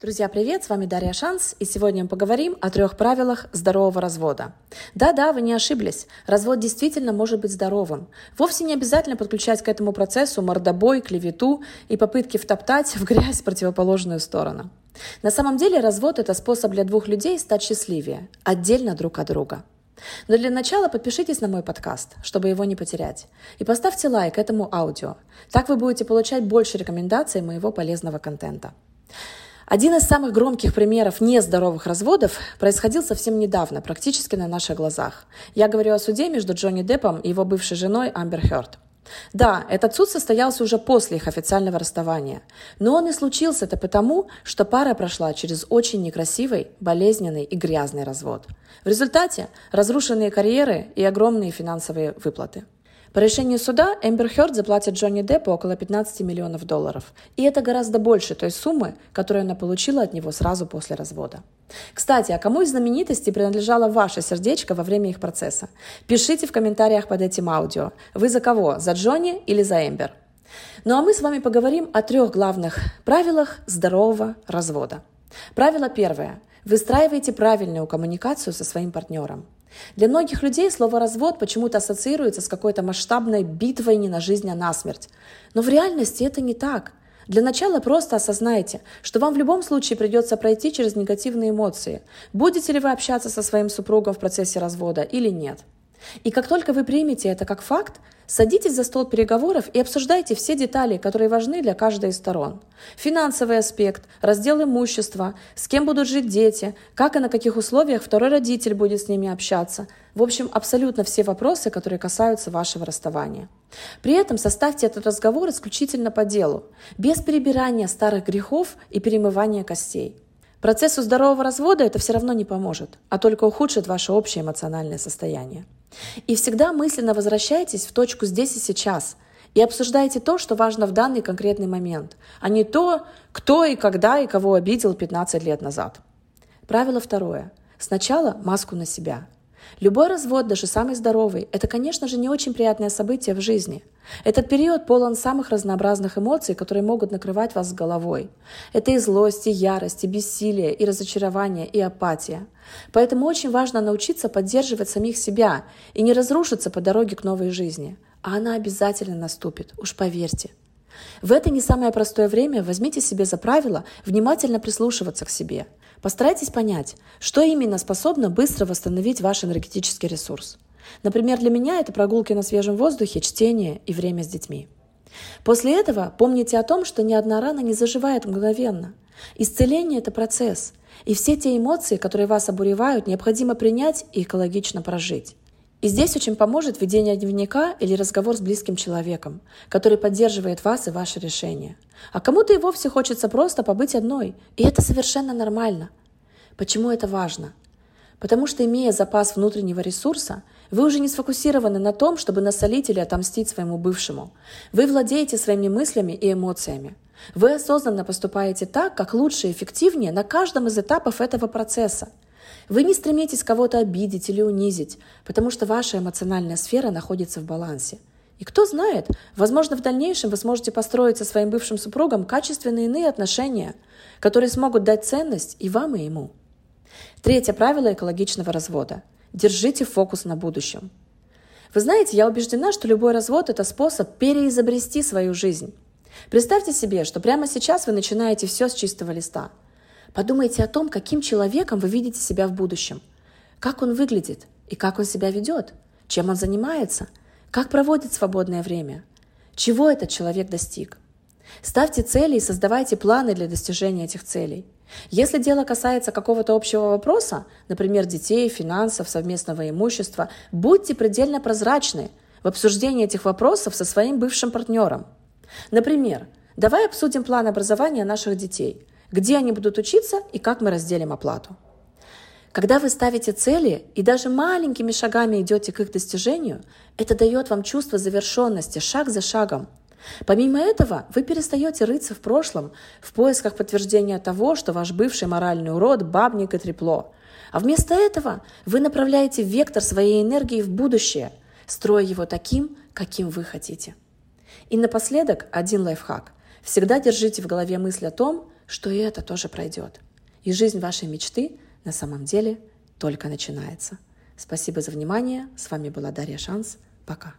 Друзья, привет! С вами Дарья Шанс, и сегодня мы поговорим о трех правилах здорового развода. Да-да, вы не ошиблись. Развод действительно может быть здоровым. Вовсе не обязательно подключать к этому процессу мордобой, клевету и попытки втоптать в грязь противоположную сторону. На самом деле развод – это способ для двух людей стать счастливее, отдельно друг от друга. Но для начала подпишитесь на мой подкаст, чтобы его не потерять. И поставьте лайк этому аудио. Так вы будете получать больше рекомендаций моего полезного контента. Один из самых громких примеров нездоровых разводов происходил совсем недавно, практически на наших глазах. Я говорю о суде между Джонни Деппом и его бывшей женой Амбер Хёрд. Да, этот суд состоялся уже после их официального расставания. Но он и случился это потому, что пара прошла через очень некрасивый, болезненный и грязный развод. В результате разрушенные карьеры и огромные финансовые выплаты. По решению суда Эмбер Хёрд заплатит Джонни Деппу около 15 миллионов долларов. И это гораздо больше той суммы, которую она получила от него сразу после развода. Кстати, а кому из знаменитостей принадлежало ваше сердечко во время их процесса? Пишите в комментариях под этим аудио. Вы за кого? За Джонни или за Эмбер? Ну а мы с вами поговорим о трех главных правилах здорового развода. Правило первое. Выстраивайте правильную коммуникацию со своим партнером. Для многих людей слово «развод» почему-то ассоциируется с какой-то масштабной битвой не на жизнь, а на смерть. Но в реальности это не так. Для начала просто осознайте, что вам в любом случае придется пройти через негативные эмоции. Будете ли вы общаться со своим супругом в процессе развода или нет. И как только вы примете это как факт, садитесь за стол переговоров и обсуждайте все детали, которые важны для каждой из сторон. Финансовый аспект, раздел имущества, с кем будут жить дети, как и на каких условиях второй родитель будет с ними общаться. В общем, абсолютно все вопросы, которые касаются вашего расставания. При этом составьте этот разговор исключительно по делу, без перебирания старых грехов и перемывания костей. Процессу здорового развода это все равно не поможет, а только ухудшит ваше общее эмоциональное состояние. И всегда мысленно возвращайтесь в точку здесь и сейчас и обсуждайте то, что важно в данный конкретный момент, а не то, кто и когда и кого обидел 15 лет назад. Правило второе. Сначала маску на себя – Любой развод, даже самый здоровый, это, конечно же, не очень приятное событие в жизни. Этот период полон самых разнообразных эмоций, которые могут накрывать вас с головой. Это и злость, и ярость, и бессилие, и разочарование, и апатия. Поэтому очень важно научиться поддерживать самих себя и не разрушиться по дороге к новой жизни. А она обязательно наступит, уж поверьте. В это не самое простое время возьмите себе за правило внимательно прислушиваться к себе – Постарайтесь понять, что именно способно быстро восстановить ваш энергетический ресурс. Например, для меня это прогулки на свежем воздухе, чтение и время с детьми. После этого помните о том, что ни одна рана не заживает мгновенно. Исцеление – это процесс, и все те эмоции, которые вас обуревают, необходимо принять и экологично прожить. И здесь очень поможет ведение дневника или разговор с близким человеком, который поддерживает вас и ваше решение. А кому-то и вовсе хочется просто побыть одной, и это совершенно нормально. Почему это важно? Потому что, имея запас внутреннего ресурса, вы уже не сфокусированы на том, чтобы насолить или отомстить своему бывшему. Вы владеете своими мыслями и эмоциями. Вы осознанно поступаете так, как лучше и эффективнее на каждом из этапов этого процесса – вы не стремитесь кого-то обидеть или унизить, потому что ваша эмоциональная сфера находится в балансе. И кто знает, возможно, в дальнейшем вы сможете построить со своим бывшим супругом качественные иные отношения, которые смогут дать ценность и вам, и ему. Третье правило экологичного развода. Держите фокус на будущем. Вы знаете, я убеждена, что любой развод – это способ переизобрести свою жизнь. Представьте себе, что прямо сейчас вы начинаете все с чистого листа – Подумайте о том, каким человеком вы видите себя в будущем. Как он выглядит и как он себя ведет, чем он занимается, как проводит свободное время, чего этот человек достиг. Ставьте цели и создавайте планы для достижения этих целей. Если дело касается какого-то общего вопроса, например, детей, финансов, совместного имущества, будьте предельно прозрачны в обсуждении этих вопросов со своим бывшим партнером. Например, давай обсудим план образования наших детей – где они будут учиться и как мы разделим оплату. Когда вы ставите цели и даже маленькими шагами идете к их достижению, это дает вам чувство завершенности шаг за шагом. Помимо этого, вы перестаете рыться в прошлом в поисках подтверждения того, что ваш бывший моральный урод – бабник и трепло. А вместо этого вы направляете вектор своей энергии в будущее, строя его таким, каким вы хотите. И напоследок один лайфхак. Всегда держите в голове мысль о том, что и это тоже пройдет. И жизнь вашей мечты на самом деле только начинается. Спасибо за внимание. С вами была Дарья Шанс. Пока.